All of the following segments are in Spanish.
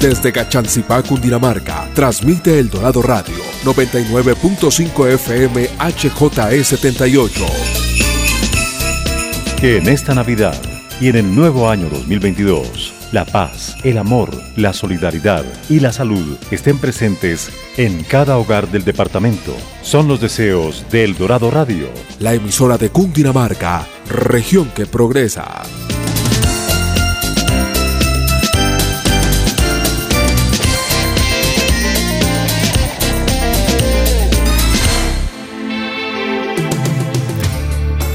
Desde Cachancipá, Cundinamarca, transmite El Dorado Radio, 99.5 FM HJE78. Que en esta Navidad y en el nuevo año 2022, la paz, el amor, la solidaridad y la salud estén presentes en cada hogar del departamento. Son los deseos de El Dorado Radio, la emisora de Cundinamarca, región que progresa.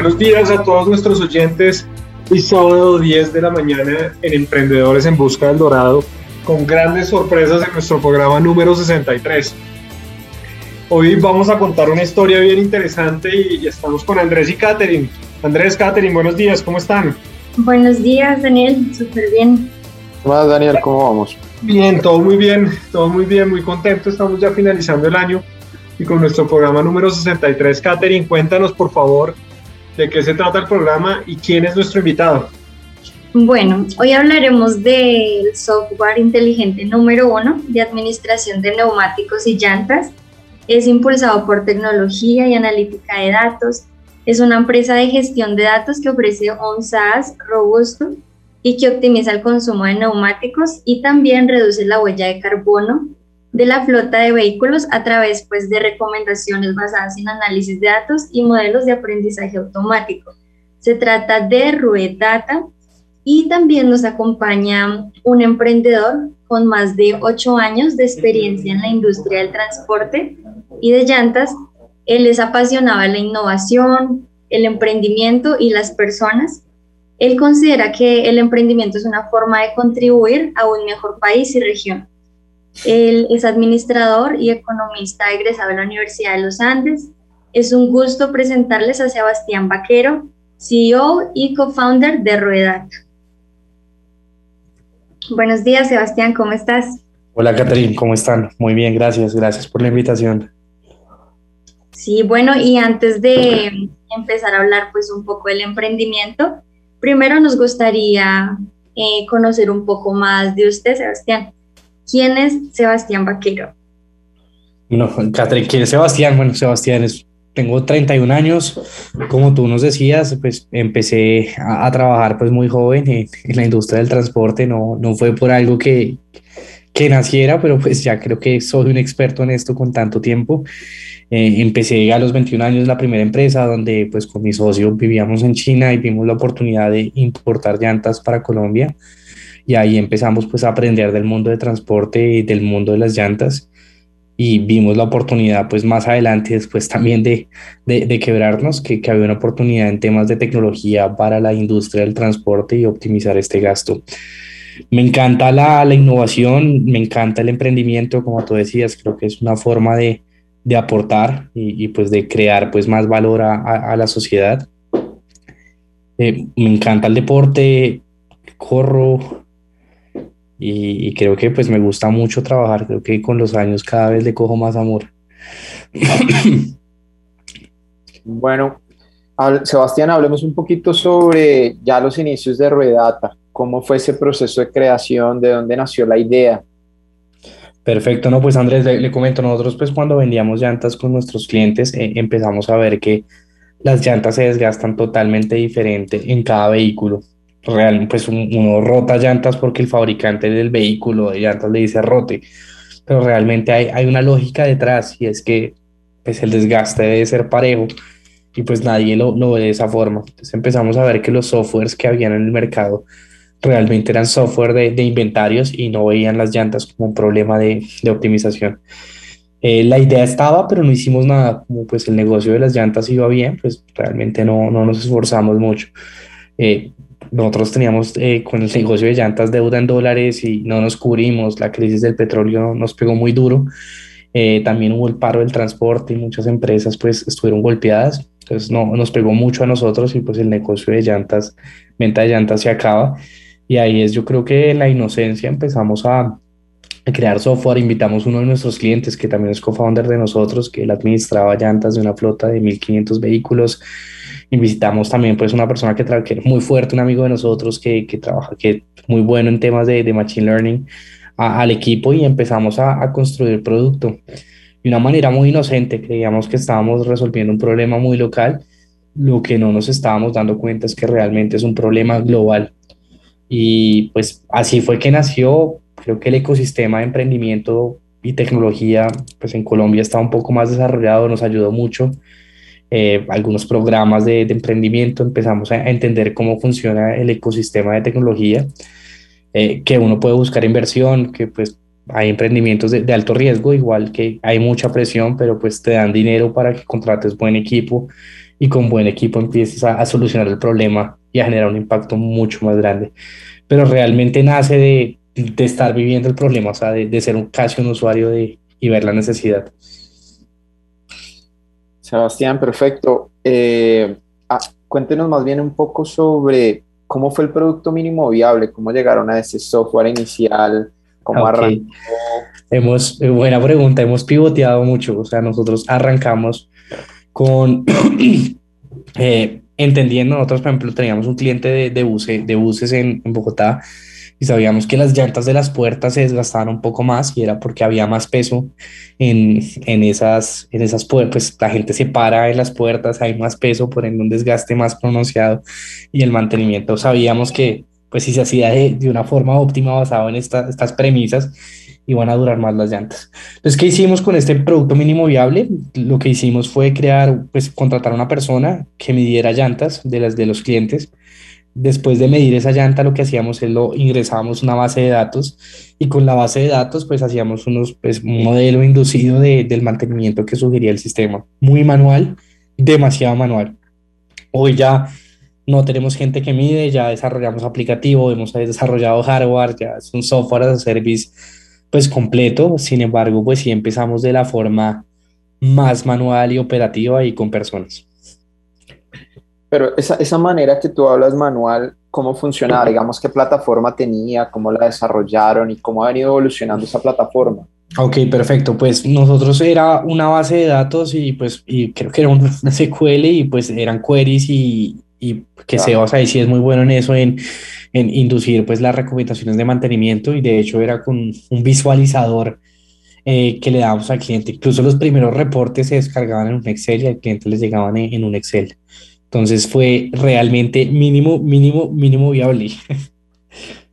Buenos días a todos nuestros oyentes. Hoy sábado 10 de la mañana en Emprendedores en Busca del Dorado, con grandes sorpresas en nuestro programa número 63. Hoy vamos a contar una historia bien interesante y, estamos con Andrés y Katherine. Andrés, Katherine, buenos días, ¿cómo están? Buenos días, Daniel, súper bien. ¿Cómo vas, Daniel? ¿Cómo vamos? Bien, todo muy bien, todo muy bien, muy contento. Estamos ya finalizando el año y con nuestro programa número 63. Katherine, cuéntanos por favor de qué se trata el programa y quién es nuestro invitado. Bueno, hoy hablaremos del software inteligente número uno de administración de neumáticos y llantas. Es impulsado por tecnología y analítica de datos. Es una empresa de gestión de datos que ofrece un SaaS robusto y que optimiza el consumo de neumáticos y también reduce la huella de carbono de la flota de vehículos a través pues, de recomendaciones basadas en análisis de datos y modelos de aprendizaje automático. Se trata de Rue Data y también nos acompaña un emprendedor con más de ocho años de experiencia en la industria del transporte y de llantas. Él es apasionado de la innovación, el emprendimiento y las personas. Él considera que el emprendimiento es una forma de contribuir a un mejor país y región. Él es administrador y economista egresado de la Universidad de los Andes. Es un gusto presentarles a Sebastián Vaquero, CEO y co-founder de Ruedat. Buenos días, Sebastián, ¿cómo estás? Hola, Catherine, ¿cómo están? Muy bien, gracias, gracias por la invitación. Sí, bueno, y antes de empezar a hablar pues un poco del emprendimiento, primero nos gustaría eh, conocer un poco más de usted, Sebastián. ¿Quién es Sebastián Vaquero? No, Catherine, ¿quién es Sebastián? Bueno, Sebastián es, tengo 31 años, como tú nos decías, pues empecé a, trabajar pues muy joven en, la industria del transporte, no, no fue por algo que, que naciera, pero pues ya creo que soy un experto en esto con tanto tiempo. Eh, empecé a los 21 años la primera empresa donde pues con mi socio vivíamos en China y vimos la oportunidad de importar llantas para Colombia y ahí empezamos pues a aprender del mundo de transporte y del mundo de las llantas y vimos la oportunidad pues más adelante después también de, de, quebrarnos, que, que, había una oportunidad en temas de tecnología para la industria del transporte y optimizar este gasto. Me encanta la, la innovación, me encanta el emprendimiento, como tú decías, creo que es una forma de, de aportar y, pues de crear pues más valor a, a, la sociedad. Eh, me encanta el deporte, corro, y, creo que pues me gusta mucho trabajar, creo que con los años cada vez le cojo más amor. Bueno, Sebastián, hablemos un poquito sobre ya los inicios de Ruedata, cómo fue ese proceso de creación, de dónde nació la idea. Perfecto, no, pues Andrés, le, comento, nosotros pues cuando vendíamos llantas con nuestros clientes eh, empezamos a ver que las llantas se desgastan totalmente diferente en cada vehículo real, pues uno rota llantas porque el fabricante del vehículo de llantas le dice rote, pero realmente hay, hay una lógica detrás y es que pues el desgaste debe ser parejo y pues nadie lo, lo ve de esa forma. Entonces empezamos a ver que los softwares que habían en el mercado realmente eran software de, de inventarios y no veían las llantas como un problema de, de optimización. Eh, la idea estaba, pero no hicimos nada. Como pues el negocio de las llantas iba bien, pues realmente no, no nos esforzamos mucho. Eh, nosotros teníamos eh, con el negocio de llantas deuda en dólares y no nos cubrimos, la crisis del petróleo nos pegó muy duro, eh, también hubo el paro del transporte y muchas empresas pues estuvieron golpeadas, entonces no, nos pegó mucho a nosotros y pues el negocio de llantas, venta de llantas se acaba. Y ahí es yo creo que la inocencia empezamos a, crear software, invitamos a uno de nuestros clientes que también es co-founder de nosotros, que él administraba llantas de una flota de 1500 vehículos, Invitamos también pues una persona que, que es muy fuerte, un amigo de nosotros que, que trabaja, que es muy bueno en temas de, de Machine Learning al equipo y empezamos a, a construir producto de una manera muy inocente. Creíamos que estábamos resolviendo un problema muy local. Lo que no nos estábamos dando cuenta es que realmente es un problema global. Y pues así fue que nació. Creo que el ecosistema de emprendimiento y tecnología pues en Colombia está un poco más desarrollado, nos ayudó mucho eh, algunos programas de, emprendimiento, empezamos a, entender cómo funciona el ecosistema de tecnología, eh, que uno puede buscar inversión, que pues hay emprendimientos de, alto riesgo, igual que hay mucha presión, pero pues te dan dinero para que contrates buen equipo y con buen equipo empieces a, solucionar el problema y a generar un impacto mucho más grande. Pero realmente nace de, de estar viviendo el problema, o sea, de, de ser un, casi un usuario de, y ver la necesidad. Sebastián, perfecto. Eh, ah, cuéntenos más bien un poco sobre cómo fue el producto mínimo viable, cómo llegaron a ese software inicial, cómo arrancó. Hemos, eh, buena pregunta, hemos pivoteado mucho, o sea, nosotros arrancamos con, eh, entendiendo, nosotros por ejemplo teníamos un cliente de, de, de buses en, en Bogotá y sabíamos que las llantas de las puertas se desgastaban un poco más y era porque había más peso en, en esas, en esas puertas, pues la gente se para en las puertas, hay más peso, por ende un desgaste más pronunciado y el mantenimiento sabíamos que pues si se hacía de, de una forma óptima basado en estas premisas, iban a durar más las llantas. Entonces, ¿qué hicimos con este producto mínimo viable? Lo que hicimos fue crear, pues contratar a una persona que midiera llantas de las de los clientes Después de medir esa llanta, lo que hacíamos es lo ingresábamos una base de datos y con la base de datos pues hacíamos unos, pues, un modelo inducido de, del mantenimiento que sugería el sistema. Muy manual, demasiado manual. Hoy ya no tenemos gente que mide, ya desarrollamos aplicativo, hemos desarrollado hardware, ya es un software as service pues completo. Sin embargo, pues sí empezamos de la forma más manual y operativa y con personas. Pero esa, esa manera que tú hablas manual, ¿cómo funcionaba? Digamos, ¿qué plataforma tenía? ¿Cómo la desarrollaron? ¿Y cómo ha venido evolucionando esa plataforma? Ok, perfecto. Pues nosotros era una base de datos y pues y creo que era una SQL y pues eran queries y, y que se Sebas ahí sí es muy bueno en eso, en, en inducir pues las recomendaciones de mantenimiento y de hecho era con un visualizador eh, que le dábamos al cliente. Incluso los primeros reportes se descargaban en un Excel y al cliente les llegaban en un Excel. Entonces fue realmente mínimo, mínimo, mínimo viable.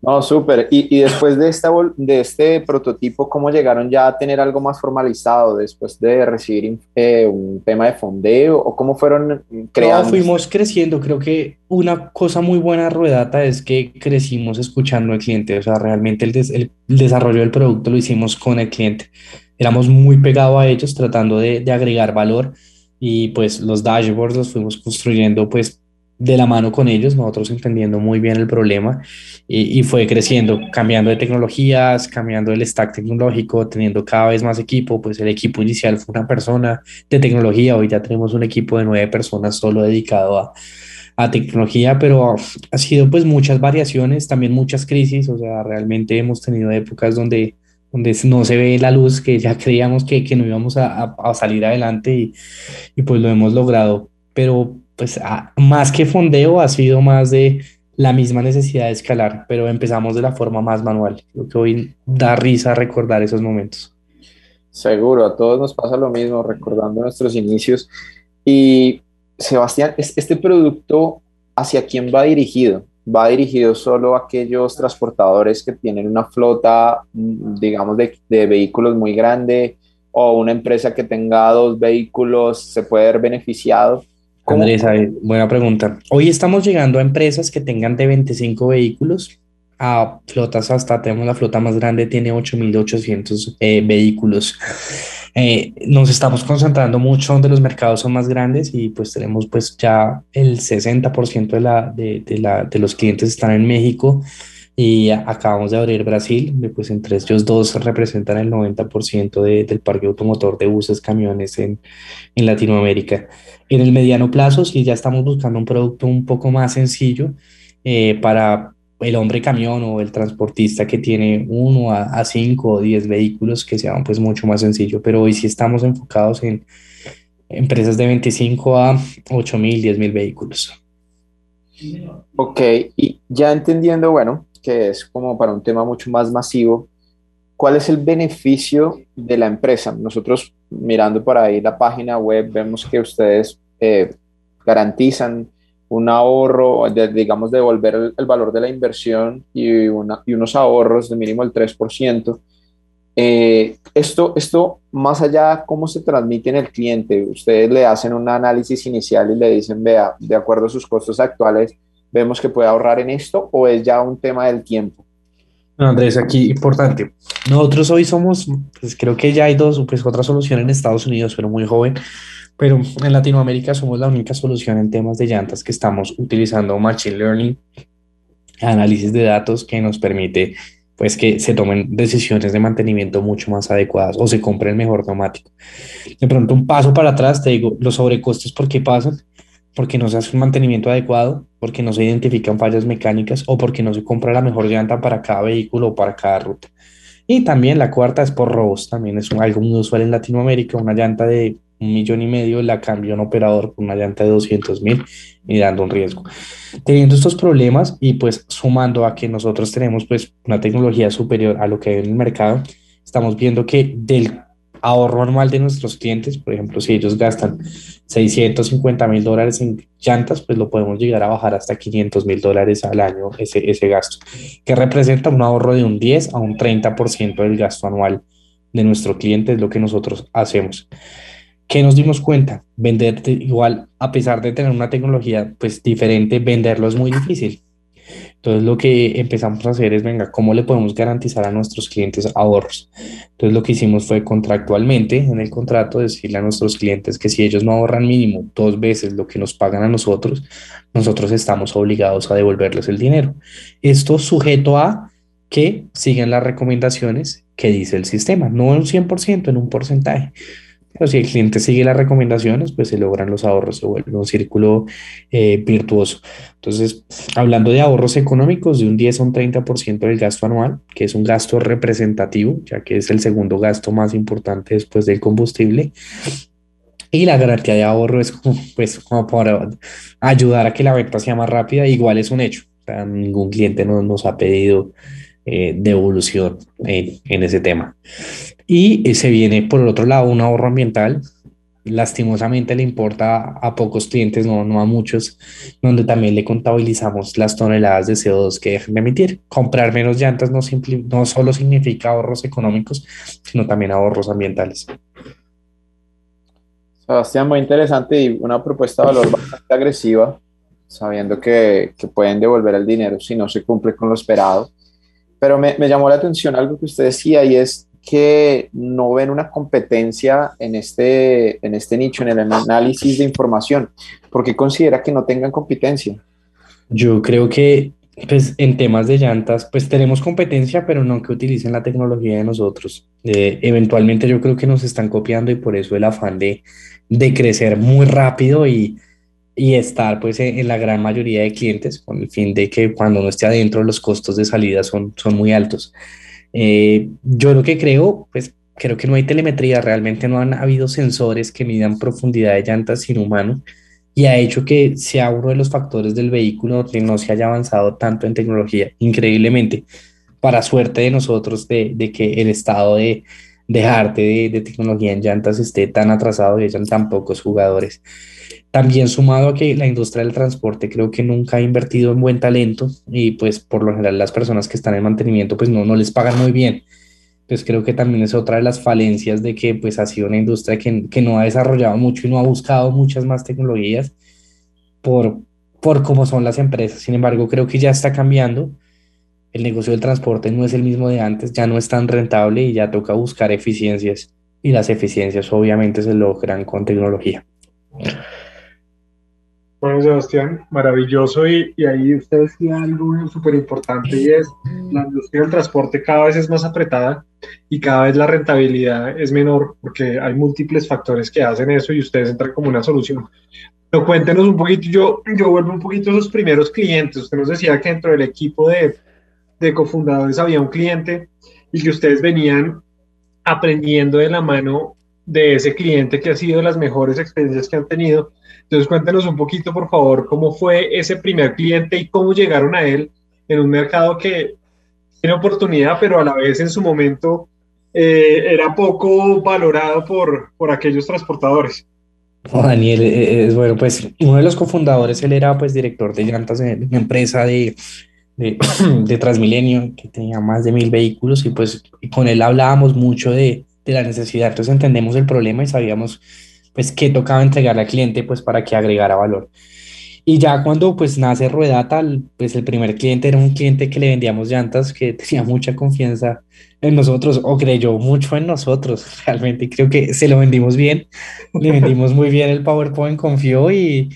No, súper. Y, y, después de, esta, de este prototipo, ¿cómo llegaron ya a tener algo más formalizado después de recibir eh, un tema de fondeo o cómo fueron creando? No, fuimos creciendo. Creo que una cosa muy buena Ruedata es que crecimos escuchando al cliente. O sea, realmente el, el, desarrollo del producto lo hicimos con el cliente. Éramos muy pegados a ellos tratando de, de agregar valor y pues los dashboards los fuimos construyendo pues de la mano con ellos, nosotros entendiendo muy bien el problema y, y, fue creciendo, cambiando de tecnologías, cambiando el stack tecnológico, teniendo cada vez más equipo, pues el equipo inicial fue una persona de tecnología, hoy ya tenemos un equipo de nueve personas solo dedicado a, a tecnología, pero ha sido pues muchas variaciones, también muchas crisis, o sea, realmente hemos tenido épocas donde donde no se ve la luz que ya creíamos que, que no íbamos a, a, salir adelante y, y, pues lo hemos logrado. Pero pues más que fondeo ha sido más de la misma necesidad de escalar, pero empezamos de la forma más manual. Lo que hoy da risa recordar esos momentos. Seguro, a todos nos pasa lo mismo recordando nuestros inicios. Y Sebastián, este producto, ¿hacia quién va dirigido? Va dirigido solo a aquellos transportadores que tienen una flota, mm, digamos, de, vehículos muy grande o una empresa que tenga dos vehículos se puede ver beneficiado. Buena pregunta. Hoy estamos llegando a empresas que tengan de 25 vehículos a flotas hasta, tenemos la flota más grande, tiene 8.800 eh, vehículos. Eh, nos estamos concentrando mucho donde los mercados son más grandes y pues tenemos pues ya el 60% de, la, de, de, la, de los clientes están en México y acabamos de abrir Brasil, pues entre ellos dos representan el 90% de, del parque automotor de buses, camiones en, en Latinoamérica. En el mediano plazo, sí, ya estamos buscando un producto un poco más sencillo eh, para el hombre camión o el transportista que tiene uno a, cinco o diez vehículos que sea pues mucho más sencillo, pero hoy sí estamos enfocados en empresas de 25 a 8 mil, 10 mil vehículos. Ok, y ya entendiendo, bueno, que es como para un tema mucho más masivo, ¿cuál es el beneficio de la empresa? Nosotros mirando por ahí la página web vemos que ustedes eh, garantizan un ahorro, de, digamos, devolver el, el, valor de la inversión y, una, y, unos ahorros de mínimo el 3%. Eh, esto, esto, más allá, ¿cómo se transmite en el cliente? Ustedes le hacen un análisis inicial y le dicen, vea, de acuerdo a sus costos actuales, vemos que puede ahorrar en esto o es ya un tema del tiempo? Andrés, aquí importante. Nosotros hoy somos, pues creo que ya hay dos, pues otra solución en Estados Unidos, pero muy joven, pero en Latinoamérica somos la única solución en temas de llantas que estamos utilizando Machine Learning, análisis de datos que nos permite pues que se tomen decisiones de mantenimiento mucho más adecuadas o se compre el mejor neumático. De pronto un paso para atrás, te digo, los sobrecostos, ¿por qué pasan? porque no se hace un mantenimiento adecuado, porque no se identifican fallas mecánicas o porque no se compra la mejor llanta para cada vehículo o para cada ruta. Y también la cuarta es por robos, también es algo muy usual en Latinoamérica, una llanta de un millón y medio la cambia un operador por una llanta de 200 mil y dando un riesgo. Teniendo estos problemas y pues sumando a que nosotros tenemos pues una tecnología superior a lo que hay en el mercado, estamos viendo que del ahorro anual de nuestros clientes, por ejemplo, si ellos gastan 650 mil dólares en llantas, pues lo podemos llegar a bajar hasta 500 mil dólares al año ese, ese gasto, que representa un ahorro de un 10 a un 30% del gasto anual de nuestro cliente, es lo que nosotros hacemos. ¿Qué nos dimos cuenta? Vender igual, a pesar de tener una tecnología pues diferente, venderlo es muy difícil. Entonces lo que empezamos a hacer es, venga, ¿cómo le podemos garantizar a nuestros clientes ahorros? Entonces lo que hicimos fue contractualmente en el contrato decirle a nuestros clientes que si ellos no ahorran mínimo dos veces lo que nos pagan a nosotros, nosotros estamos obligados a devolverles el dinero. Esto sujeto a que sigan las recomendaciones que dice el sistema, no en un 100%, en un porcentaje. Pero si el cliente sigue las recomendaciones, pues se logran los ahorros, se vuelve un círculo eh, virtuoso. Entonces, hablando de ahorros económicos, de un 10 a un 30% del gasto anual, que es un gasto representativo, ya que es el segundo gasto más importante después del combustible. Y la garantía de ahorro es como, pues, como para ayudar a que la venta sea más rápida, igual es un hecho. O sea, ningún cliente nos, nos ha pedido eh, devolución en, en ese tema. Y se viene por el otro lado un ahorro ambiental. Lastimosamente le importa a pocos clientes, no, a muchos, donde también le contabilizamos las toneladas de CO2 que dejan de emitir. Comprar menos llantas no, solo significa ahorros económicos, sino también ahorros ambientales. Sebastián, muy interesante y una propuesta de valor bastante agresiva, sabiendo que pueden devolver el dinero si no se cumple con lo esperado. Pero me, me, llamó la atención algo que usted decía y es que no ven una competencia en este, en este nicho, en el análisis de información? ¿Por qué considera que no tengan competencia? Yo creo que pues, en temas de llantas, pues tenemos competencia, pero no que utilicen la tecnología de nosotros. Eh, eventualmente yo creo que nos están copiando y por eso el afán de, de crecer muy rápido y, y estar pues en, en, la gran mayoría de clientes con el fin de que cuando no esté adentro los costos de salida son, son muy altos. Eh, yo lo que creo, pues creo que no hay telemetría, realmente no han habido sensores que midan profundidad de llantas sin humano y ha hecho que sea uno de los factores del vehículo que no se haya avanzado tanto en tecnología, increíblemente, para suerte de nosotros de, de que el estado de, de arte de, de, tecnología en llantas esté tan atrasado y hayan tan pocos jugadores. También sumado a que la industria del transporte creo que nunca ha invertido en buen talento y pues por lo general las personas que están en mantenimiento pues no, no les pagan muy bien. Pues creo que también es otra de las falencias de que pues ha sido una industria que, que no ha desarrollado mucho y no ha buscado muchas más tecnologías por, por cómo son las empresas. Sin embargo, creo que ya está cambiando. El negocio del transporte no es el mismo de antes, ya no es tan rentable y ya toca buscar eficiencias y las eficiencias obviamente se logran con tecnología. Bueno, Sebastián, maravilloso. Y, y ahí usted decía algo súper importante y es la industria del transporte cada vez es más apretada y cada vez la rentabilidad es menor porque hay múltiples factores que hacen eso y ustedes entran como una solución. Pero cuéntenos un poquito, yo, yo vuelvo un poquito a esos primeros clientes. Usted nos decía que dentro del equipo de, de cofundadores había un cliente y que ustedes venían aprendiendo de la mano de ese cliente que ha sido las mejores experiencias que han tenido entonces cuéntenos un poquito, por favor, cómo fue ese primer cliente y cómo llegaron a él en un mercado que tiene oportunidad, pero a la vez en su momento eh, era poco valorado por, por aquellos transportadores. Daniel, eh, eh, bueno, pues uno de los cofundadores, él era pues director de llantas en una empresa de, de, de, Transmilenio que tenía más de mil vehículos y pues con él hablábamos mucho de, de la necesidad, entonces entendemos el problema y sabíamos pues qué tocaba entregarle al cliente pues para que agregara valor. Y ya cuando pues nace Ruedata, pues el primer cliente era un cliente que le vendíamos llantas, que tenía mucha confianza en nosotros o creyó mucho en nosotros. Realmente creo que se lo vendimos bien, le vendimos muy bien el PowerPoint, confió y,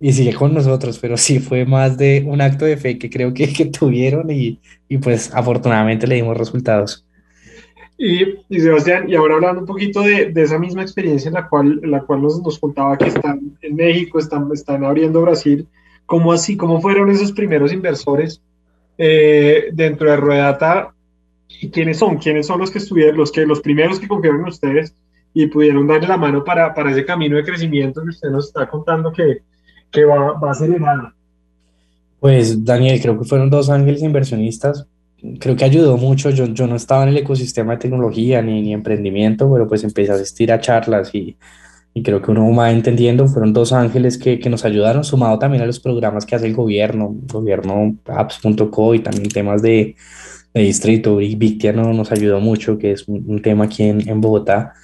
y sigue con nosotros, pero sí fue más de un acto de fe que creo que, que tuvieron y, y pues afortunadamente le dimos resultados. Y, Sebastián, y ahora hablando un poquito de, esa misma experiencia en la cual, la cual nos, nos contaba que están en México, están, están abriendo Brasil, ¿cómo así, cómo fueron esos primeros inversores eh, dentro de Ruedata? ¿Y quiénes son? ¿Quiénes son los que estuvieron, los, que, los primeros que confiaron en ustedes y pudieron darle la mano para, para ese camino de crecimiento que usted nos está contando que, que va, va a hermano? Pues Daniel, creo que fueron dos ángeles inversionistas creo que ayudó mucho. Yo, yo no estaba en el ecosistema de tecnología ni, ni emprendimiento, pero pues empecé a asistir a charlas y, y creo que uno va entendiendo. Fueron dos ángeles que, que, nos ayudaron, sumado también a los programas que hace el gobierno, gobierno apps.co y también temas de, de distrito. Y Victia no, nos ayudó mucho, que es un, un tema aquí en, en, Bogotá.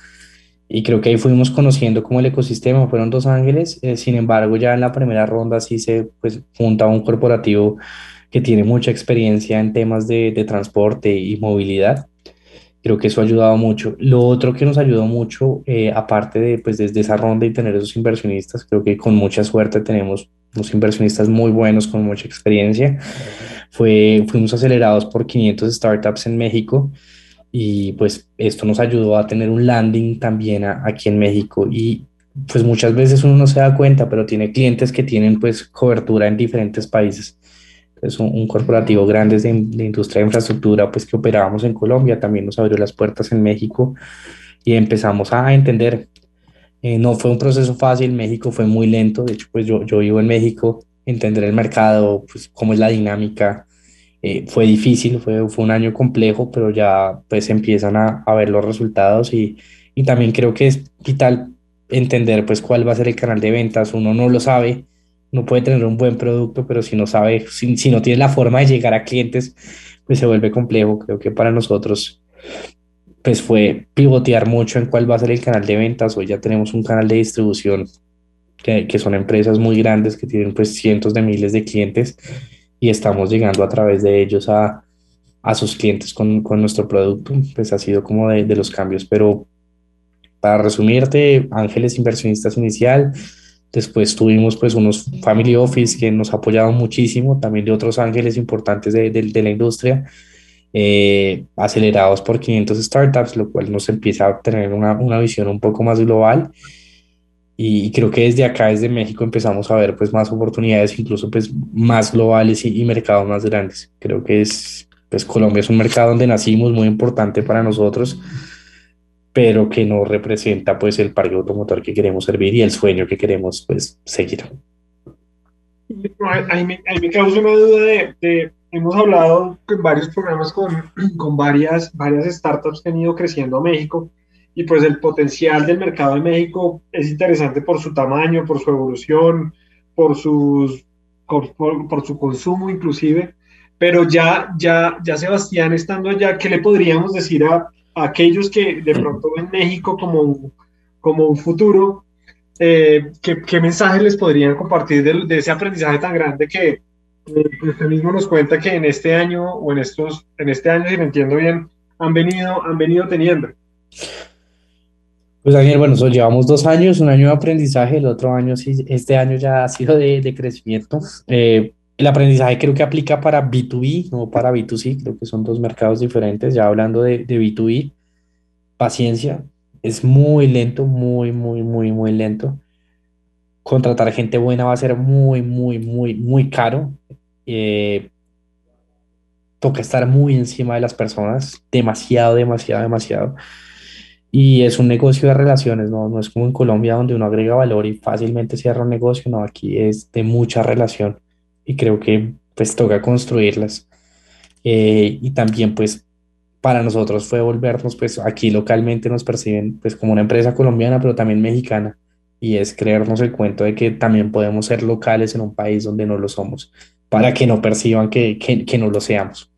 Y creo que ahí fuimos conociendo como el ecosistema, fueron dos ángeles. Eh, sin embargo, ya en la primera ronda sí se pues, junta un corporativo que tiene mucha experiencia en temas de, de, transporte y movilidad. Creo que eso ha ayudado mucho. Lo otro que nos ayudó mucho, eh, aparte de pues desde esa ronda y tener esos inversionistas, creo que con mucha suerte tenemos unos inversionistas muy buenos con mucha experiencia. Fue, fuimos acelerados por 500 startups en México y pues esto nos ayudó a tener un landing también aquí en México y pues muchas veces uno no se da cuenta, pero tiene clientes que tienen pues cobertura en diferentes países es un, corporativo grande de, de, industria de infraestructura, pues que operábamos en Colombia, también nos abrió las puertas en México y empezamos a entender. Eh, no fue un proceso fácil, México fue muy lento, de hecho, pues yo, yo vivo en México, entender el mercado, pues cómo es la dinámica, eh, fue difícil, fue, fue un año complejo, pero ya pues empiezan a, a ver los resultados y, y también creo que es vital entender pues cuál va a ser el canal de ventas, uno no lo sabe, no puede tener un buen producto, pero si no sabe, si, si, no tiene la forma de llegar a clientes, pues se vuelve complejo. Creo que para nosotros, pues fue pivotear mucho en cuál va a ser el canal de ventas. Hoy ya tenemos un canal de distribución que, que son empresas muy grandes que tienen pues cientos de miles de clientes y estamos llegando a través de ellos a, a sus clientes con, con, nuestro producto. Pues ha sido como de, de los cambios, pero para resumirte, Ángeles Inversionistas Inicial, Después tuvimos pues unos family office que nos apoyaron muchísimo, también de otros ángeles importantes de, de, de la industria, eh, acelerados por 500 startups, lo cual nos empieza a tener una, una visión un poco más global. Y creo que desde acá, desde México, empezamos a ver pues más oportunidades, incluso pues más globales y, y mercados más grandes. Creo que es, pues Colombia es un mercado donde nacimos, muy importante para nosotros pero que no representa pues el parque automotor que queremos servir y el sueño que queremos pues seguir. Ahí me, ahí me causa una duda de, de, hemos hablado en varios programas con, con varias, varias startups que han ido creciendo a México y pues el potencial del mercado de México es interesante por su tamaño, por su evolución, por, sus, por, por, por su consumo inclusive, pero ya, ya, ya Sebastián estando allá, ¿qué le podríamos decir a, aquellos que de pronto ven México como, como un futuro, eh, ¿qué, ¿qué, mensaje les podrían compartir de, de ese aprendizaje tan grande que, usted mismo nos cuenta que en este año o en estos, en este año, si me entiendo bien, han venido, han venido teniendo? Pues Daniel, bueno, llevamos dos años, un año de aprendizaje, el otro año, sí, este año ya ha sido de, de crecimiento. Eh, el aprendizaje creo que aplica para B2B, no para B2C, creo que son dos mercados diferentes. Ya hablando de, de B2B, paciencia, es muy lento, muy, muy, muy, muy lento. Contratar gente buena va a ser muy, muy, muy, muy caro. Eh, toca estar muy encima de las personas, demasiado, demasiado, demasiado. Y es un negocio de relaciones, ¿no? No es como en Colombia donde uno agrega valor y fácilmente cierra un negocio, no, aquí es de mucha relación y creo que pues toca construirlas. Eh, y también pues para nosotros fue volvernos pues aquí localmente nos perciben pues como una empresa colombiana pero también mexicana y es creernos el cuento de que también podemos ser locales en un país donde no lo somos para que no perciban que, que, que no lo seamos.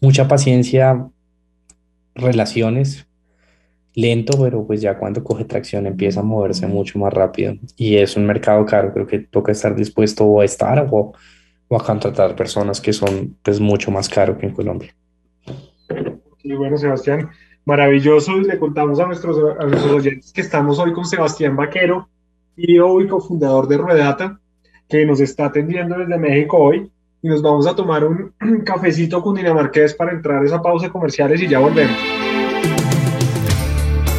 Mucha paciencia, relaciones, lento, pero pues ya cuando coge tracción empieza a moverse mucho más rápido y es un mercado caro, creo que toca estar dispuesto a estar o, o a contratar personas que son pues mucho más caro que en Colombia. Sí, bueno, Sebastián, maravilloso. Le contamos a nuestros, a nuestros oyentes que estamos hoy con Sebastián Vaquero, CEO y cofundador de Ruedata, que nos está atendiendo desde México hoy. Y nos vamos a tomar un cafecito con Dinamarqués para entrar a esa pausa comerciales y ya volvemos.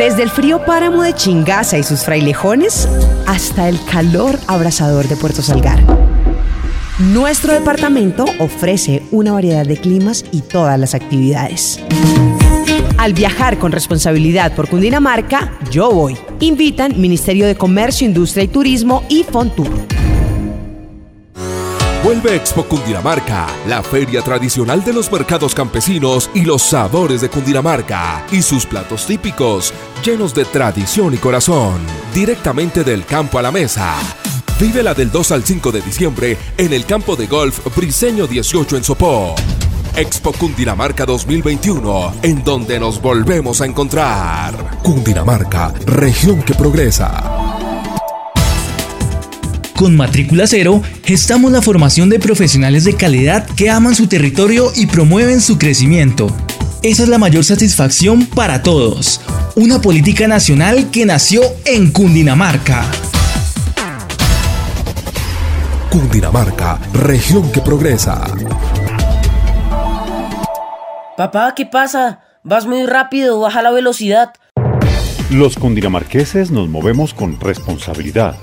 Desde el frío páramo de Chingaza y sus frailejones hasta el calor abrasador de Puerto Salgar. Nuestro departamento ofrece una variedad de climas y todas las actividades. Al viajar con responsabilidad por Cundinamarca, yo voy. Invitan Ministerio de Comercio, Industria y Turismo y Fontur. Vuelve Expo Cundinamarca, la feria tradicional de los mercados campesinos y los sabores de Cundinamarca y sus platos típicos, llenos de tradición y corazón, directamente del campo a la mesa. Vive la del 2 al 5 de diciembre en el campo de golf Briseño 18 en Sopó. Expo Cundinamarca 2021, en donde nos volvemos a encontrar. Cundinamarca, región que progresa. Con Matrícula Cero, gestamos la formación de profesionales de calidad que aman su territorio y promueven su crecimiento. Esa es la mayor satisfacción para todos. Una política nacional que nació en Cundinamarca. Cundinamarca, región que progresa. Papá, ¿qué pasa? Vas muy rápido, baja la velocidad. Los cundinamarqueses nos movemos con responsabilidad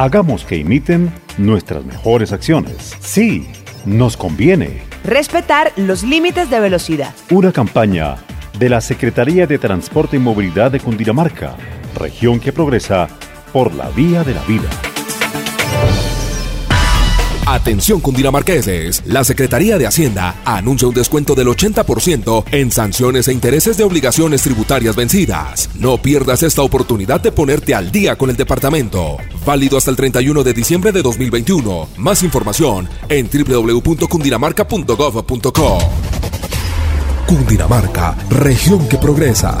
Hagamos que imiten nuestras mejores acciones. Sí, nos conviene. Respetar los límites de velocidad. Una campaña de la Secretaría de Transporte y Movilidad de Cundinamarca, región que progresa por la vía de la vida. Atención cundinamarqueses, la Secretaría de Hacienda anuncia un descuento del 80% en sanciones e intereses de obligaciones tributarias vencidas. No pierdas esta oportunidad de ponerte al día con el departamento. Válido hasta el 31 de diciembre de 2021. Más información en www.cundinamarca.gov.co. Cundinamarca, región que progresa.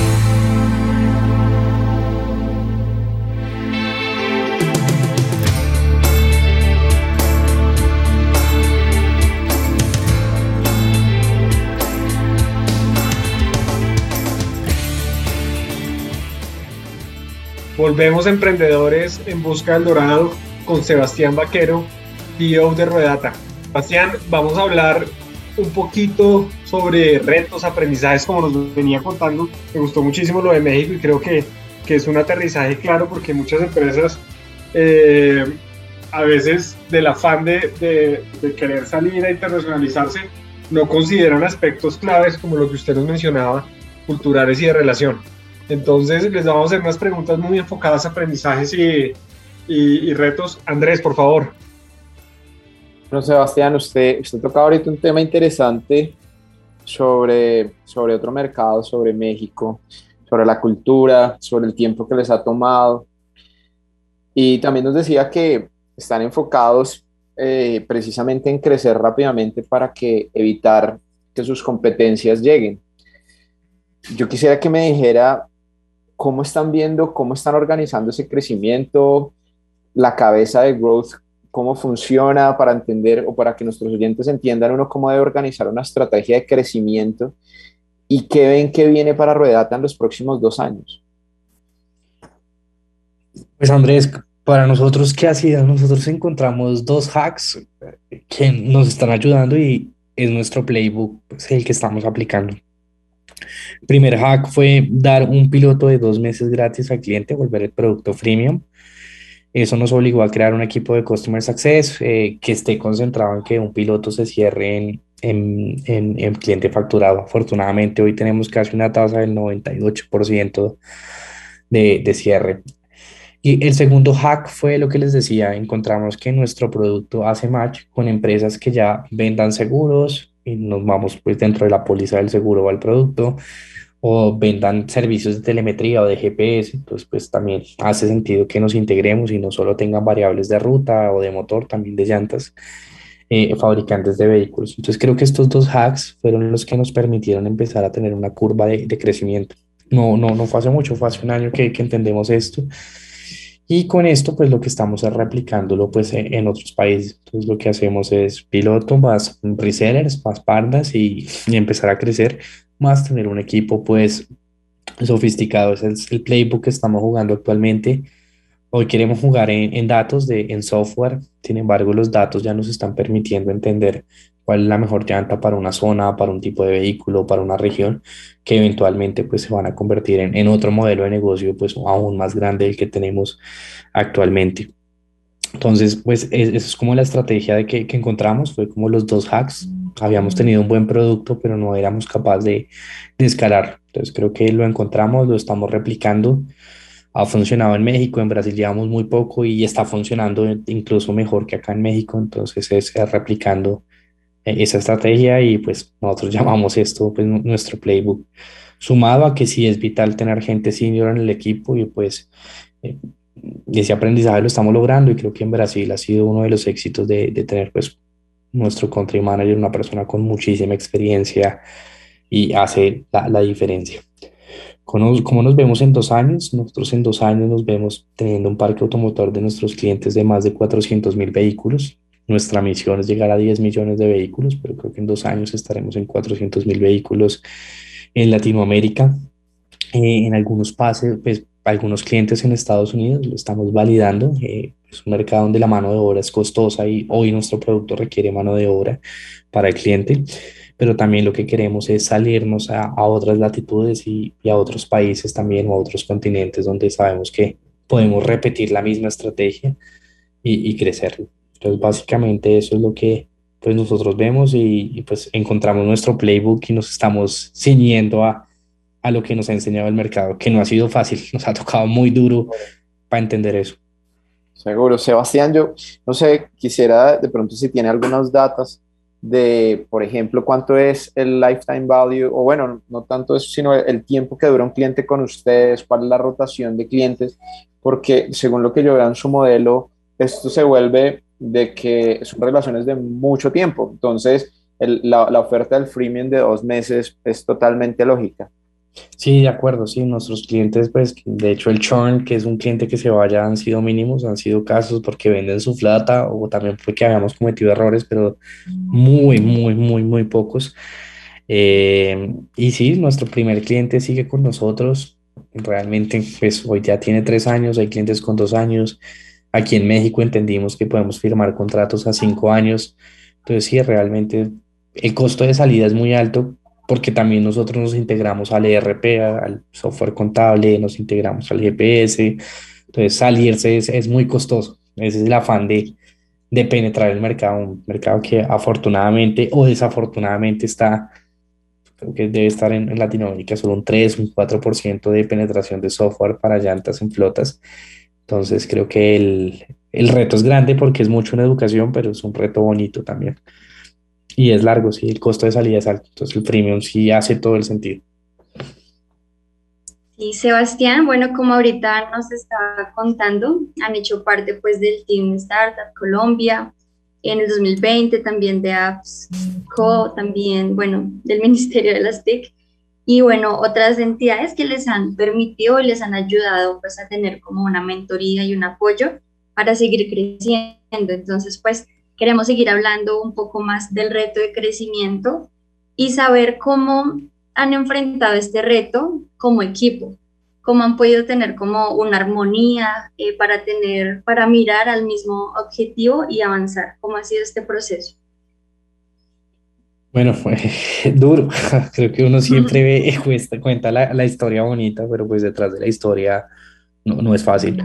Volvemos emprendedores en busca del dorado con Sebastián Vaquero, CEO de Ruedata. Sebastián, vamos a hablar un poquito sobre retos, aprendizajes, como nos venía contando. Me gustó muchísimo lo de México y creo que, que es un aterrizaje claro porque muchas empresas eh, a veces del afán de, de, querer salir a internacionalizarse, no consideran aspectos claves como lo que usted nos mencionaba, culturales y de relación. Entonces les vamos a hacer unas preguntas muy enfocadas a aprendizajes y, retos. Andrés, por favor. Bueno, Sebastián, usted, usted toca ahorita un tema interesante sobre, sobre otro mercado, sobre México, sobre la cultura, sobre el tiempo que les ha tomado. Y también nos decía que están enfocados eh, precisamente en crecer rápidamente para que evitar que sus competencias lleguen. Yo quisiera que me dijera cómo están viendo, cómo están organizando ese crecimiento, la cabeza de growth, cómo funciona para entender o para que nuestros oyentes entiendan uno cómo debe organizar una estrategia de crecimiento y qué ven que viene para Ruedata en los próximos dos años. Pues Andrés, para nosotros, ¿qué ha sido? Nosotros encontramos dos hacks que nos están ayudando y es nuestro playbook, pues, el que estamos aplicando. Primer hack fue dar un piloto de dos meses gratis al cliente, volver el producto freemium. Eso nos obligó a crear un equipo de Customer Success eh, que esté concentrado en que un piloto se cierre en, en, en, cliente facturado. Afortunadamente, hoy tenemos casi una tasa del 98% de, de cierre. Y el segundo hack fue lo que les decía, encontramos que nuestro producto hace match con empresas que ya vendan seguros y nos vamos pues dentro de la póliza del seguro al producto o vendan servicios de telemetría o de GPS, entonces pues también hace sentido que nos integremos y no solo tengan variables de ruta o de motor, también de llantas, eh, fabricantes de vehículos. Entonces creo que estos dos hacks fueron los que nos permitieron empezar a tener una curva de, de crecimiento. No, no, no fue hace mucho, fue hace un año que, que entendemos esto y con esto, pues lo que estamos es replicándolo pues e, en otros países. Entonces lo que hacemos es piloto más resellers, más pardas y, y empezar a crecer, más tener un equipo pues sofisticado. Ese es el playbook que estamos jugando actualmente. Hoy queremos jugar en, en datos, de, en software. Sin embargo, los datos ya nos están permitiendo entender cuál es la mejor llanta para una zona, para un tipo de vehículo, para una región, que eventualmente pues se van a convertir en, en otro modelo de negocio pues aún más grande del que tenemos actualmente. Entonces, pues eso es como la estrategia de que, que, encontramos, fue como los dos hacks. Habíamos tenido un buen producto, pero no éramos capaces de, de escalar. Entonces creo que lo encontramos, lo estamos replicando. Ha funcionado en México, en Brasil llevamos muy poco y está funcionando incluso mejor que acá en México. Entonces es, es replicando esa estrategia y pues nosotros llamamos esto pues nuestro playbook. Sumado a que sí es vital tener gente senior en el equipo y pues eh, ese aprendizaje lo estamos logrando y creo que en Brasil ha sido uno de los éxitos de, de tener pues nuestro country manager, una persona con muchísima experiencia y hace la, la diferencia. ¿Cómo, ¿Cómo, nos vemos en dos años? Nosotros en dos años nos vemos teniendo un parque automotor de nuestros clientes de más de 400 mil vehículos, nuestra misión es llegar a 10 millones de vehículos, pero creo que en dos años estaremos en 400 mil vehículos en Latinoamérica. Eh, en algunos pases, pues algunos clientes en Estados Unidos lo estamos validando. Eh, es un mercado donde la mano de obra es costosa y hoy nuestro producto requiere mano de obra para el cliente, pero también lo que queremos es salirnos a, a otras latitudes y, a otros países también o a otros continentes donde sabemos que podemos repetir la misma estrategia y, y crecer. Entonces, básicamente eso es lo que pues nosotros vemos y, pues encontramos nuestro playbook y nos estamos ciñendo a, a lo que nos ha enseñado el mercado, que no ha sido fácil, nos ha tocado muy duro para entender eso. Seguro. Sebastián, yo no sé, quisiera de pronto si tiene algunos datos de, por ejemplo, cuánto es el lifetime value, o bueno, no tanto eso, sino el tiempo que dura un cliente con ustedes, cuál es la rotación de clientes, porque según lo que yo veo en su modelo, esto se vuelve de que son relaciones de mucho tiempo. Entonces, la, oferta del freemium de dos meses es totalmente lógica. Sí, de acuerdo, sí, nuestros clientes, pues, de hecho el churn, que es un cliente que se vaya, han sido mínimos, han sido casos porque venden su flata o también porque habíamos cometido errores, pero muy, muy, muy, muy pocos. Eh, y sí, nuestro primer cliente sigue con nosotros, realmente, pues, hoy ya tiene tres años, hay clientes con dos años, Aquí en México entendimos que podemos firmar contratos a cinco años. Entonces, sí, realmente el costo de salida es muy alto porque también nosotros nos integramos al ERP, al software contable, nos integramos al GPS. Entonces, salirse es, es muy costoso. Ese es el afán de, de penetrar el mercado, un mercado que afortunadamente o desafortunadamente está, creo que debe estar en, Latinoamérica solo un 3, un 4% de penetración de software para llantas en flotas. Entonces creo que el, el reto es grande porque es mucho en educación, pero es un reto bonito también. Y es largo, sí, el costo de salida es alto, entonces el premium sí hace todo el sentido. Y Sebastián, bueno, como ahorita nos estaba contando, han hecho parte pues del Team Startup Colombia, en el 2020 también de Apps Co, también, bueno, del Ministerio de las TIC, y bueno, otras entidades que les han permitido y les han ayudado pues a tener como una mentoría y un apoyo para seguir creciendo. Entonces, pues queremos seguir hablando un poco más del reto de crecimiento y saber cómo han enfrentado este reto como equipo, cómo han podido tener como una armonía eh, para tener, para mirar al mismo objetivo y avanzar, cómo ha sido este proceso. Bueno, fue duro. Creo que uno siempre ve, cuenta la, la, historia bonita, pero pues detrás de la historia no, no es fácil.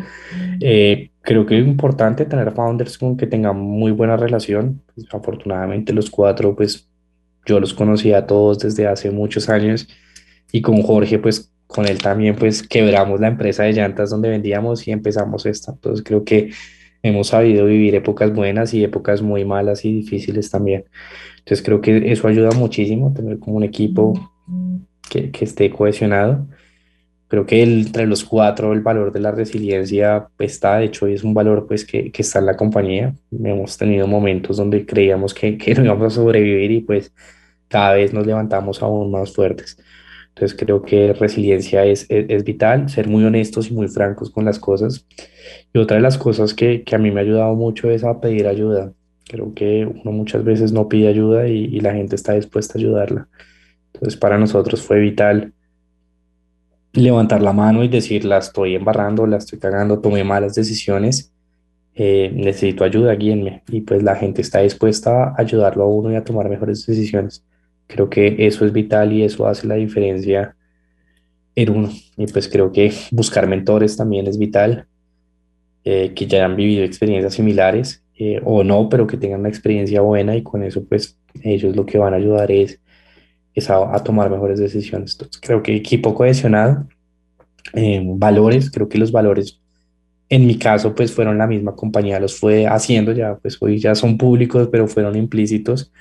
Eh, creo que es importante tener founders con que tengan muy buena relación. Pues, afortunadamente los cuatro, pues yo los conocí a todos desde hace muchos años y con Jorge, pues con él también, pues quebramos la empresa de llantas donde vendíamos y empezamos esta. Entonces creo que hemos sabido vivir épocas buenas y épocas muy malas y difíciles también. Entonces creo que eso ayuda muchísimo, tener como un equipo que, que esté cohesionado. Creo que entre los cuatro el valor de la resiliencia está, de hecho, es un valor pues que, que está en la compañía. Hemos tenido momentos donde creíamos que, que no íbamos a sobrevivir y pues cada vez nos levantamos aún más fuertes. Entonces creo que resiliencia es, es, es, vital, ser muy honestos y muy francos con las cosas. Y otra de las cosas que, que, a mí me ha ayudado mucho es a pedir ayuda. Creo que uno muchas veces no pide ayuda y, y la gente está dispuesta a ayudarla. Entonces para nosotros fue vital levantar la mano y decir, la estoy embarrando, la estoy cagando, tomé malas decisiones, eh, necesito ayuda, guíenme. Y pues la gente está dispuesta a ayudarlo a uno y a tomar mejores decisiones. Creo que eso es vital y eso hace la diferencia en uno. Y pues creo que buscar mentores también es vital, eh, que ya han vivido experiencias similares eh, o no, pero que tengan una experiencia buena y con eso pues ellos lo que van a ayudar es, es a, a tomar mejores decisiones. Entonces creo que equipo cohesionado, eh, valores, creo que los valores en mi caso pues fueron la misma compañía, los fue haciendo ya, pues hoy ya son públicos, pero fueron implícitos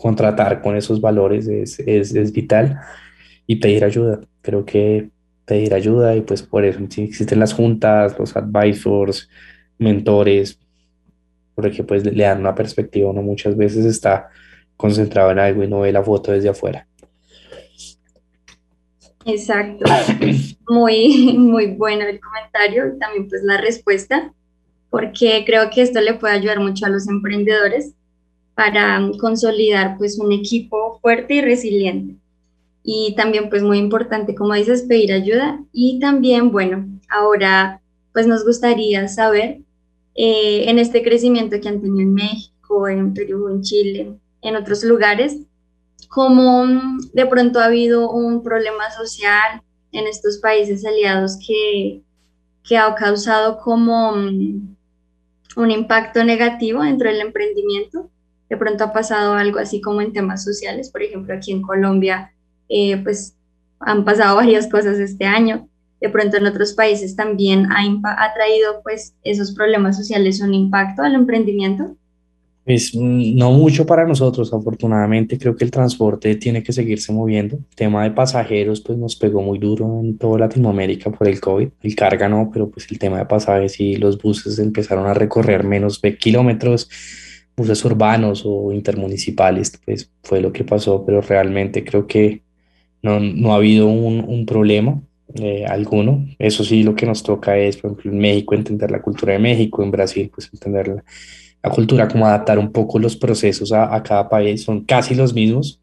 contratar con esos valores es, es, es, vital y pedir ayuda. Creo que pedir ayuda y pues por eso existen las juntas, los advisors, mentores, porque pues le dan una perspectiva, uno muchas veces está concentrado en algo y no ve la foto desde afuera. Exacto, muy, muy bueno el comentario y también pues la respuesta, porque creo que esto le puede ayudar mucho a los emprendedores para consolidar pues un equipo fuerte y resiliente. Y también pues muy importante, como dices, pedir ayuda. Y también, bueno, ahora pues nos gustaría saber eh, en este crecimiento que han tenido en México, en Perú, en Chile, en otros lugares, cómo de pronto ha habido un problema social en estos países aliados que, que ha causado como un impacto negativo dentro del emprendimiento de pronto ha pasado algo así como en temas sociales, por ejemplo, aquí en Colombia, eh, pues han pasado varias cosas este año, de pronto en otros países también ha, ha traído pues esos problemas sociales un impacto al emprendimiento. Pues no mucho para nosotros, afortunadamente creo que el transporte tiene que seguirse moviendo. El tema de pasajeros pues nos pegó muy duro en toda Latinoamérica por el COVID. El carga no, pero pues el tema de pasajes y los buses empezaron a recorrer menos de kilómetros buses urbanos o intermunicipales, pues fue lo que pasó, pero realmente creo que no, no ha habido un, un problema eh, alguno. Eso sí, lo que nos toca es, por ejemplo, en México entender la cultura de México, en Brasil, pues entender la, la cultura, como adaptar un poco los procesos a, a, cada país, son casi los mismos,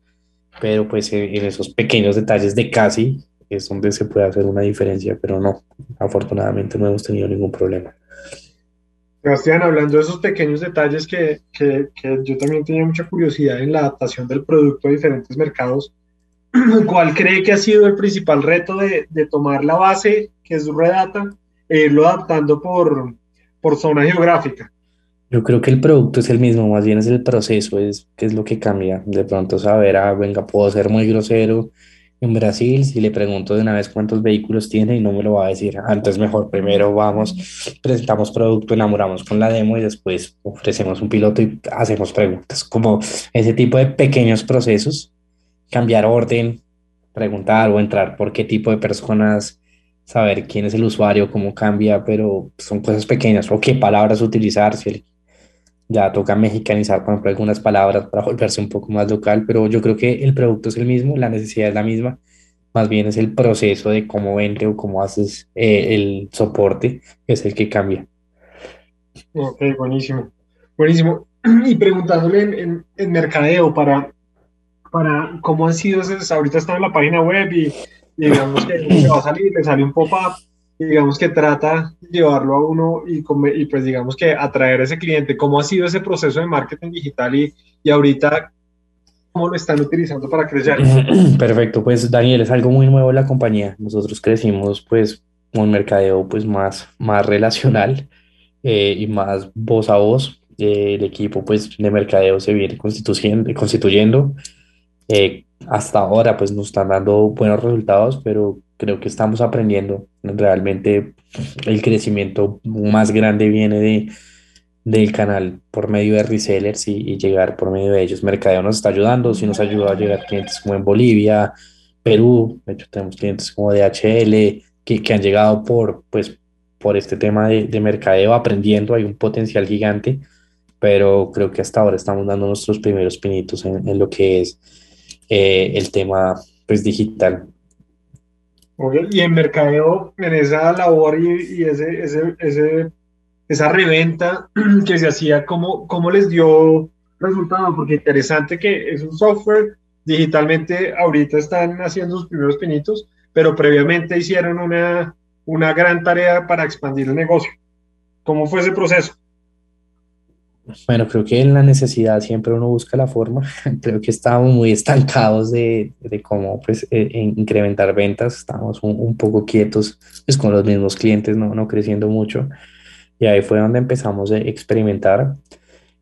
pero pues en, en esos pequeños detalles de casi es donde se puede hacer una diferencia, pero no, afortunadamente no hemos tenido ningún problema. Sebastián, hablando de esos pequeños detalles que, que, que, yo también tenía mucha curiosidad en la adaptación del producto a diferentes mercados, ¿cuál cree que ha sido el principal reto de, de tomar la base, que es Redata, e irlo adaptando por, por zona geográfica? Yo creo que el producto es el mismo, más bien es el proceso, es qué es lo que cambia. De pronto saber, ah, venga, puedo ser muy grosero en Brasil, si le pregunto de una vez cuántos vehículos tiene y no me lo va a decir, antes mejor, primero vamos, presentamos producto, enamoramos con la demo y después ofrecemos un piloto y hacemos preguntas, como ese tipo de pequeños procesos, cambiar orden, preguntar o entrar por qué tipo de personas saber quién es el usuario, cómo cambia, pero son cosas pequeñas, o qué palabras utilizar, si ya toca mexicanizar, por ejemplo, algunas palabras para volverse un poco más local, pero yo creo que el producto es el mismo, la necesidad es la misma, más bien es el proceso de cómo vende o cómo haces eh, el soporte, es el que cambia. Ok, buenísimo. Buenísimo. Y preguntándole en, en, mercadeo para, para cómo han sido, ahorita está en la página web y, digamos que va a salir, le sale un pop-up digamos que trata de llevarlo a uno y, y, pues digamos que atraer a ese cliente. ¿Cómo ha sido ese proceso de marketing digital y, y ahorita cómo lo están utilizando para crecer? Perfecto, pues Daniel, es algo muy nuevo en la compañía. Nosotros crecimos pues un mercadeo pues más, más relacional eh, y más voz a voz. Eh, el equipo pues de mercadeo se viene constituyendo, constituyendo. Eh, hasta ahora pues nos están dando buenos resultados, pero creo que estamos aprendiendo. Realmente el crecimiento más grande viene de, del canal por medio de resellers y, llegar por medio de ellos. Mercadeo nos está ayudando, sí nos ayuda a llegar clientes como en Bolivia, Perú, de hecho tenemos clientes como DHL que, que han llegado por, pues, por este tema de, de mercadeo aprendiendo, hay un potencial gigante, pero creo que hasta ahora estamos dando nuestros primeros pinitos en, en lo que es eh, el tema pues, digital. Y en mercadeo, en esa labor y, ese, ese, ese, esa reventa que se hacía, ¿cómo, ¿cómo les dio resultado? Porque interesante que es un software, digitalmente ahorita están haciendo sus primeros pinitos, pero previamente hicieron una, una gran tarea para expandir el negocio. ¿Cómo fue ese proceso? Bueno, creo que en la necesidad siempre uno busca la forma. Creo que estábamos muy estancados de, de cómo pues, eh, incrementar ventas. Estábamos un, un, poco quietos pues, con los mismos clientes, no, no creciendo mucho. Y ahí fue donde empezamos a experimentar.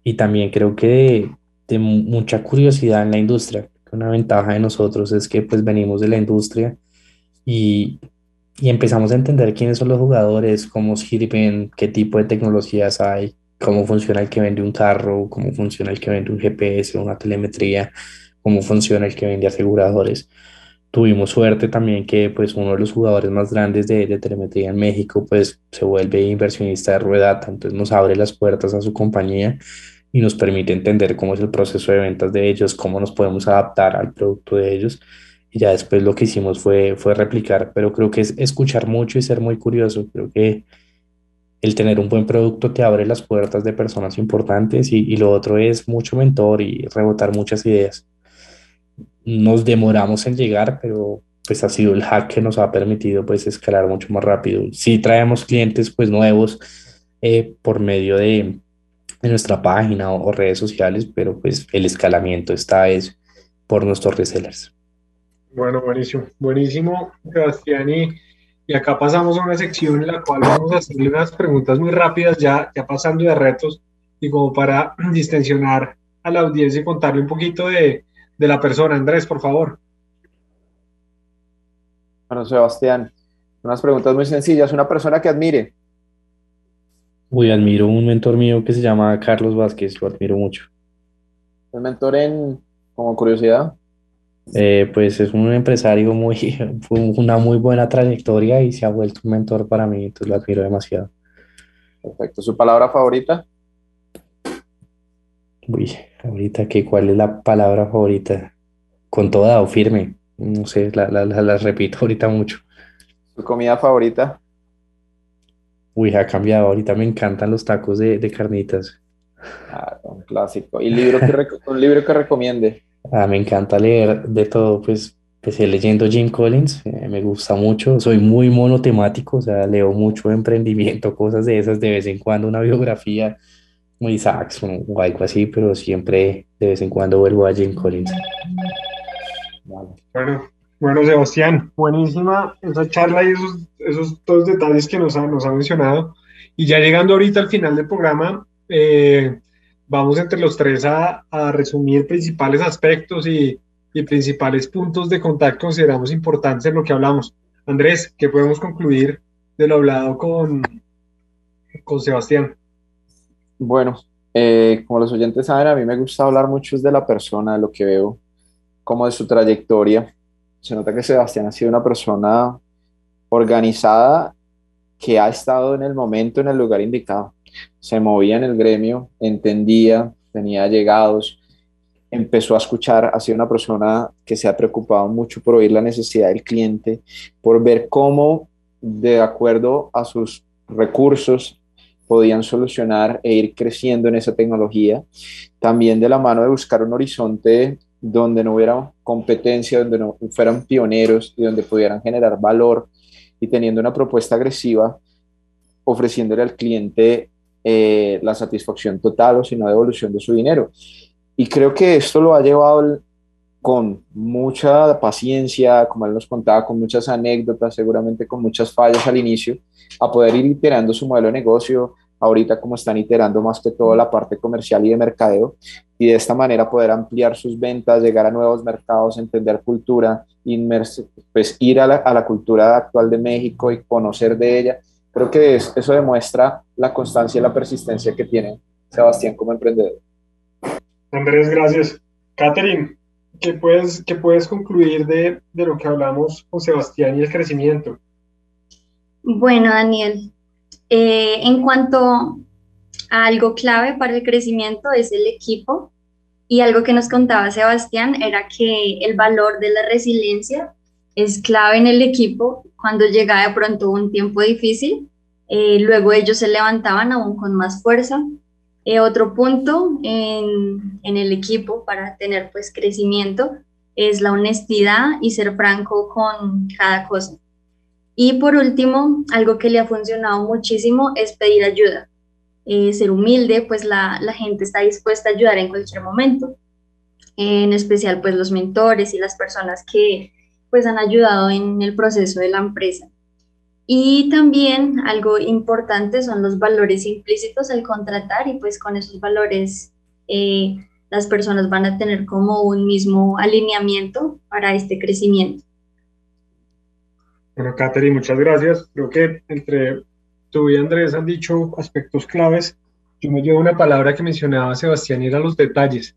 Y también creo que de, de mucha curiosidad en la industria. Una ventaja de nosotros es que pues venimos de la industria y, y empezamos a entender quiénes son los jugadores, cómo sirven, qué tipo de tecnologías hay cómo funciona el que vende un carro, cómo funciona el que vende un GPS, una telemetría, cómo funciona el que vende aseguradores. Tuvimos suerte también que pues uno de los jugadores más grandes de, de telemetría en México pues se vuelve inversionista de Ruedata, entonces nos abre las puertas a su compañía y nos permite entender cómo es el proceso de ventas de ellos, cómo nos podemos adaptar al producto de ellos. Y ya después lo que hicimos fue, fue replicar, pero creo que es escuchar mucho y ser muy curioso. Creo que el tener un buen producto te abre las puertas de personas importantes y, lo otro es mucho mentor y rebotar muchas ideas. Nos demoramos en llegar, pero pues ha sido el hack que nos ha permitido pues escalar mucho más rápido. Sí traemos clientes pues nuevos eh, por medio de, de, nuestra página o, redes sociales, pero pues el escalamiento está es por nuestros resellers. Bueno, buenísimo, buenísimo, Sebastián. Y y acá pasamos a una sección en la cual vamos a hacerle unas preguntas muy rápidas, ya, ya pasando de retos, y como para distensionar a la audiencia y contarle un poquito de, de la persona. Andrés, por favor. Bueno, Sebastián, unas preguntas muy sencillas. Una persona que admire. Uy, admiro un mentor mío que se llama Carlos Vázquez, lo admiro mucho. ¿El mentor en, como curiosidad? Eh, pues es un empresario muy, una muy buena trayectoria y se ha vuelto un mentor para mí, entonces lo admiro demasiado. Perfecto. ¿Su palabra favorita? Uy, ahorita que cuál es la palabra favorita? Con toda o firme. No sé, la, la, la, repito ahorita mucho. ¿Su comida favorita? Uy, ha cambiado. Ahorita me encantan los tacos de, de carnitas. Ah, un clásico. ¿Y libro que, un libro que recomiende? Ah, me encanta leer de todo, pues empecé leyendo Jim Collins, eh, me gusta mucho, soy muy monotemático, o sea, leo mucho emprendimiento, cosas de esas, de vez en cuando una biografía muy Saxon o algo así, pero siempre de vez en cuando vuelvo a Jim Collins. Bueno, bueno, Sebastián, buenísima esa charla y esos, esos dos detalles que nos ha, nos ha mencionado. Y ya llegando ahorita al final del programa, eh, vamos entre los tres a, resumir principales aspectos y, y, principales puntos de contacto que consideramos importantes en lo que hablamos. Andrés, ¿qué podemos concluir de lo hablado con, con Sebastián? Bueno, eh, como los oyentes saben, a mí me gusta hablar mucho de la persona, de lo que veo, como de su trayectoria. Se nota que Sebastián ha sido una persona organizada que ha estado en el momento, en el lugar indicado. Se movía en el gremio, entendía, tenía llegados, empezó a escuchar, ha sido una persona que se ha preocupado mucho por oír la necesidad del cliente, por ver cómo, de acuerdo a sus recursos, podían solucionar e ir creciendo en esa tecnología. También de la mano de buscar un horizonte donde no hubiera competencia, donde no fueran pioneros y donde pudieran generar valor y teniendo una propuesta agresiva, ofreciéndole al cliente eh, la satisfacción total o si no devolución de su dinero. Y creo que esto lo ha llevado con mucha paciencia, como él nos contaba, con muchas anécdotas, seguramente con muchas fallas al inicio, a poder ir iterando su modelo de negocio, ahorita como están iterando más que todo la parte comercial y de mercadeo, y de esta manera poder ampliar sus ventas, llegar a nuevos mercados, entender cultura, pues ir a la, a la cultura actual de México y conocer de ella. Creo que eso demuestra la constancia y la persistencia que tiene Sebastián como emprendedor. Andrés, gracias. Catherine, ¿qué puedes, qué puedes concluir de, de lo que hablamos con Sebastián y el crecimiento? Bueno, Daniel, eh, en cuanto a algo clave para el crecimiento es el equipo y algo que nos contaba Sebastián era que el valor de la resiliencia es clave en el equipo cuando llega de pronto un tiempo difícil. Eh, luego ellos se levantaban aún con más fuerza eh, otro punto en, en, el equipo para tener pues crecimiento es la honestidad y ser franco con cada cosa. Y por último, algo que le ha funcionado muchísimo es pedir ayuda. Eh, ser humilde, pues la, la, gente está dispuesta a ayudar en cualquier momento. En especial pues los mentores y las personas que pues han ayudado en el proceso de la empresa. Y también algo importante son los valores implícitos al contratar y pues con esos valores eh, las personas van a tener como un mismo alineamiento para este crecimiento. Bueno, Katherine, muchas gracias. Creo que entre tú y Andrés han dicho aspectos claves. Yo me llevo una palabra que mencionaba Sebastián y era los detalles.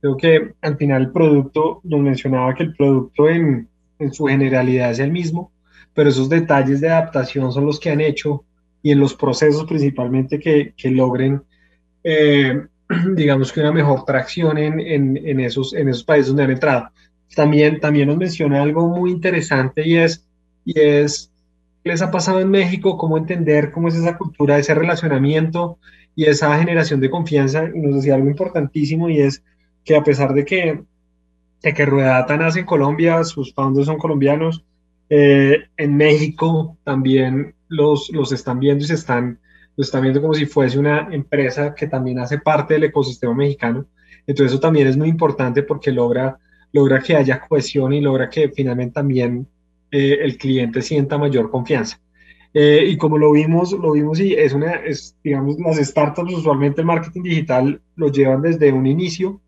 Creo que al final el producto, nos mencionaba que el producto en, en su generalidad es el mismo, pero esos detalles de adaptación son los que han hecho y en los procesos principalmente que, que logren, eh, digamos que una mejor tracción en, en, esos, en esos países donde han entrado. También, también nos menciona algo muy interesante y es, y es, ¿qué les ha pasado en México? ¿Cómo entender cómo es esa cultura, ese relacionamiento y esa generación de confianza? Y nos decía algo importantísimo y es que a pesar de que, de que Ruedata nace en Colombia, sus founders son colombianos, eh, en México también los, los están viendo y se están, lo están viendo como si fuese una empresa que también hace parte del ecosistema mexicano. Entonces eso también es muy importante porque logra, logra que haya cohesión y logra que finalmente también eh, el cliente sienta mayor confianza. Eh, y como lo vimos, lo vimos y es una, es, digamos, las startups usualmente el marketing digital lo llevan desde un inicio.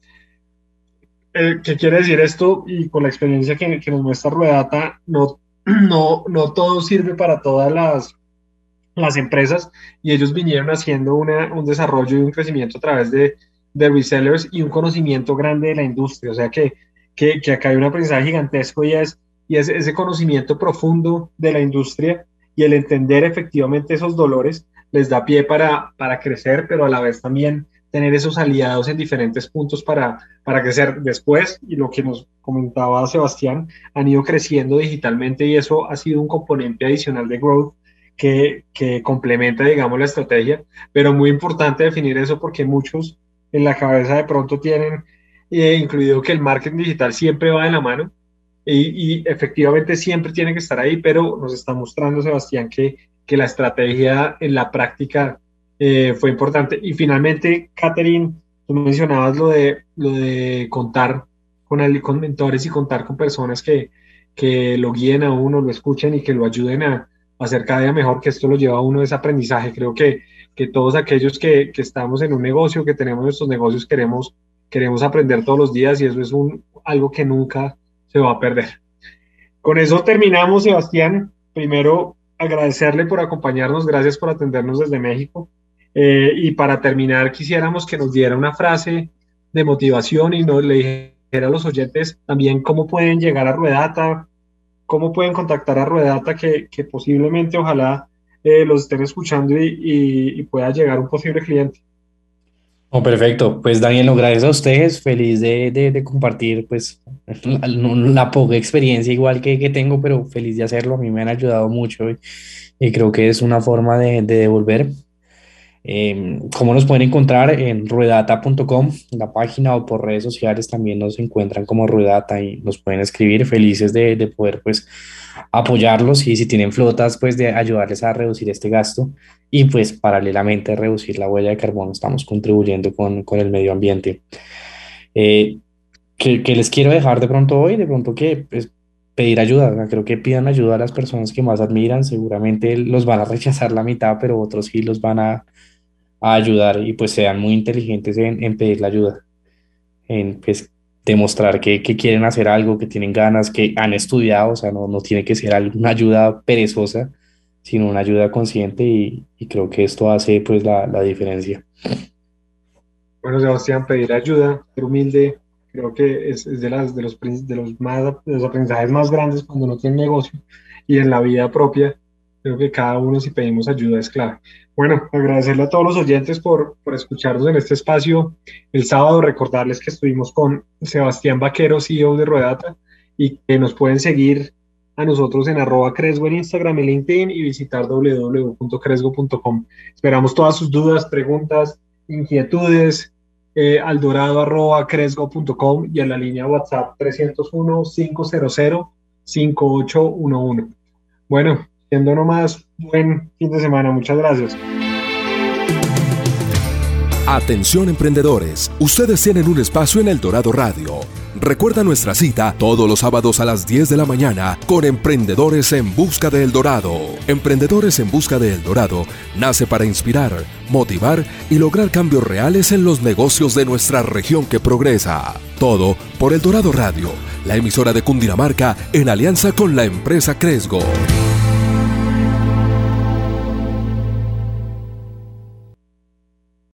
¿Qué quiere decir esto? Y con la experiencia que, que nos muestra Ruedata, no no, no todo sirve para todas las, las empresas y ellos vinieron haciendo una, un desarrollo y un crecimiento a través de, de resellers y un conocimiento grande de la industria. O sea que, que, que, acá hay un aprendizaje gigantesco y es, y es ese conocimiento profundo de la industria y el entender efectivamente esos dolores les da pie para, para crecer, pero a la vez también tener esos aliados en diferentes puntos para, para crecer. Después, y lo que nos comentaba Sebastián, han ido creciendo digitalmente y eso ha sido un componente adicional de growth que, que complementa, digamos, la estrategia, pero muy importante definir eso porque muchos en la cabeza de pronto tienen eh, incluido que el marketing digital siempre va de la mano y, y, efectivamente siempre tiene que estar ahí, pero nos está mostrando Sebastián que, que la estrategia en la práctica eh, fue importante. Y finalmente, Catherine, tú mencionabas lo de, lo de contar con, con mentores y contar con personas que, que lo guíen a uno, lo escuchen y que lo ayuden a, hacer cada día mejor, que esto lo lleva a uno ese aprendizaje. Creo que que todos aquellos que, que, estamos en un negocio, que tenemos nuestros negocios, queremos, queremos aprender todos los días y eso es un, algo que nunca se va a perder. Con eso terminamos, Sebastián. Primero, agradecerle por acompañarnos, gracias por atendernos desde México. Eh, y para terminar, quisiéramos que nos diera una frase de motivación y nos le dijera a los oyentes también cómo pueden llegar a Ruedata, cómo pueden contactar a Ruedata, que, que posiblemente ojalá eh, los estén escuchando y, pueda llegar un posible cliente. Oh, perfecto. Pues Daniel, gracias a ustedes. Feliz de, compartir pues la, poca experiencia igual que, que, tengo, pero feliz de hacerlo. A mí me han ayudado mucho y, y creo que es una forma de, de devolver. Eh, ¿Cómo nos pueden encontrar? En ruedata.com, la página o por redes sociales también nos encuentran como Ruedata y nos pueden escribir. Felices de, de poder pues apoyarlos y si tienen flotas, pues de ayudarles a reducir este gasto y pues paralelamente reducir la huella de carbono, estamos contribuyendo con, con el medio ambiente. Eh, que, les quiero dejar de pronto hoy, de pronto que pues, pedir ayuda, creo que pidan ayuda a las personas que más admiran, seguramente los van a rechazar la mitad, pero otros sí los van a, a ayudar y pues sean muy inteligentes en, en pedir la ayuda, en pues demostrar que, que, quieren hacer algo, que tienen ganas, que han estudiado, o sea, no, no tiene que ser una ayuda perezosa, sino una ayuda consciente y, y creo que esto hace pues la, la, diferencia. Bueno, Sebastián, pedir ayuda, ser humilde, creo que es, es de, las, de, los, de, los más, de los aprendizajes más grandes cuando uno tiene negocio y en la vida propia, creo que cada uno si pedimos ayuda es clave. Bueno, agradecerle a todos los oyentes por, por escucharnos en este espacio el sábado, recordarles que estuvimos con Sebastián Vaquero, CEO de Ruedata, y que nos pueden seguir a nosotros en arroba Cresgo en Instagram y LinkedIn y visitar www.cresgo.com. Esperamos todas sus dudas, preguntas, inquietudes, eh, aldorado arroba cresgo.com y a la línea WhatsApp 301-500-5811. Bueno, siendo nomás, buen fin de semana. Muchas gracias. Atención emprendedores, ustedes tienen un espacio en El Dorado Radio. Recuerda nuestra cita todos los sábados a las 10 de la mañana con Emprendedores en Busca de El Dorado. Emprendedores en Busca de El Dorado nace para inspirar, motivar y lograr cambios reales en los negocios de nuestra región que progresa. Todo por El Dorado Radio, la emisora de Cundinamarca en alianza con la empresa Cresgo.